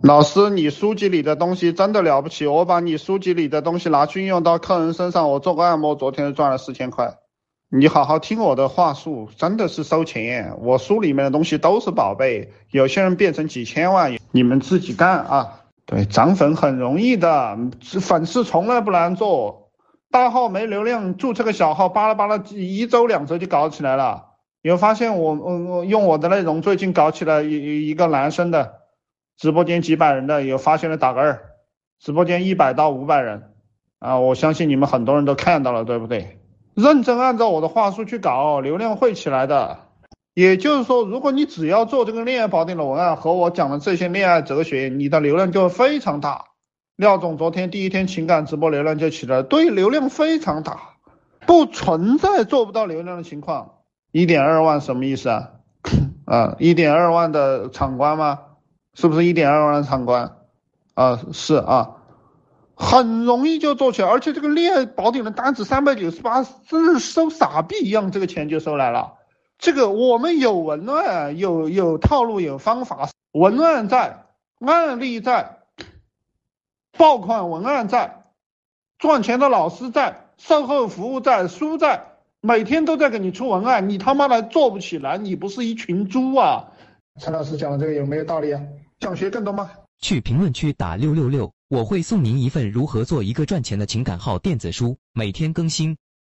老师，你书籍里的东西真的了不起，我把你书籍里的东西拿去运用到客人身上，我做个按摩，昨天赚了四千块。你好好听我的话术，真的是收钱。我书里面的东西都是宝贝，有些人变成几千万，你们自己干啊。对，涨粉很容易的，粉丝从来不难做。大号没流量，注册个小号，巴拉巴拉，一周两周就搞起来了。有发现我我我用我的内容，最近搞起来一一个男生的。直播间几百人的有发现的打个二，直播间一百到五百人，啊，我相信你们很多人都看到了，对不对？认真按照我的话术去搞，流量会起来的。也就是说，如果你只要做这个恋爱宝典的文案和我讲的这些恋爱哲学，你的流量就会非常大。廖总昨天第一天情感直播流量就起来，对，流量非常大，不存在做不到流量的情况。一点二万什么意思啊？啊，一点二万的场观吗？是不是一点二万的场观？啊，是啊，很容易就做起来，而且这个恋爱宝典的单子三百九十八，真是收傻逼一样，这个钱就收来了。这个我们有文案，有有套路，有方法，文案在，案例在，爆款文案在，赚钱的老师在，售后服务在，书在，每天都在给你出文案，你他妈的做不起来，你不是一群猪啊！陈老师讲的这个有没有道理啊？想学更多吗？去评论区打六六六，我会送您一份如何做一个赚钱的情感号电子书，每天更新。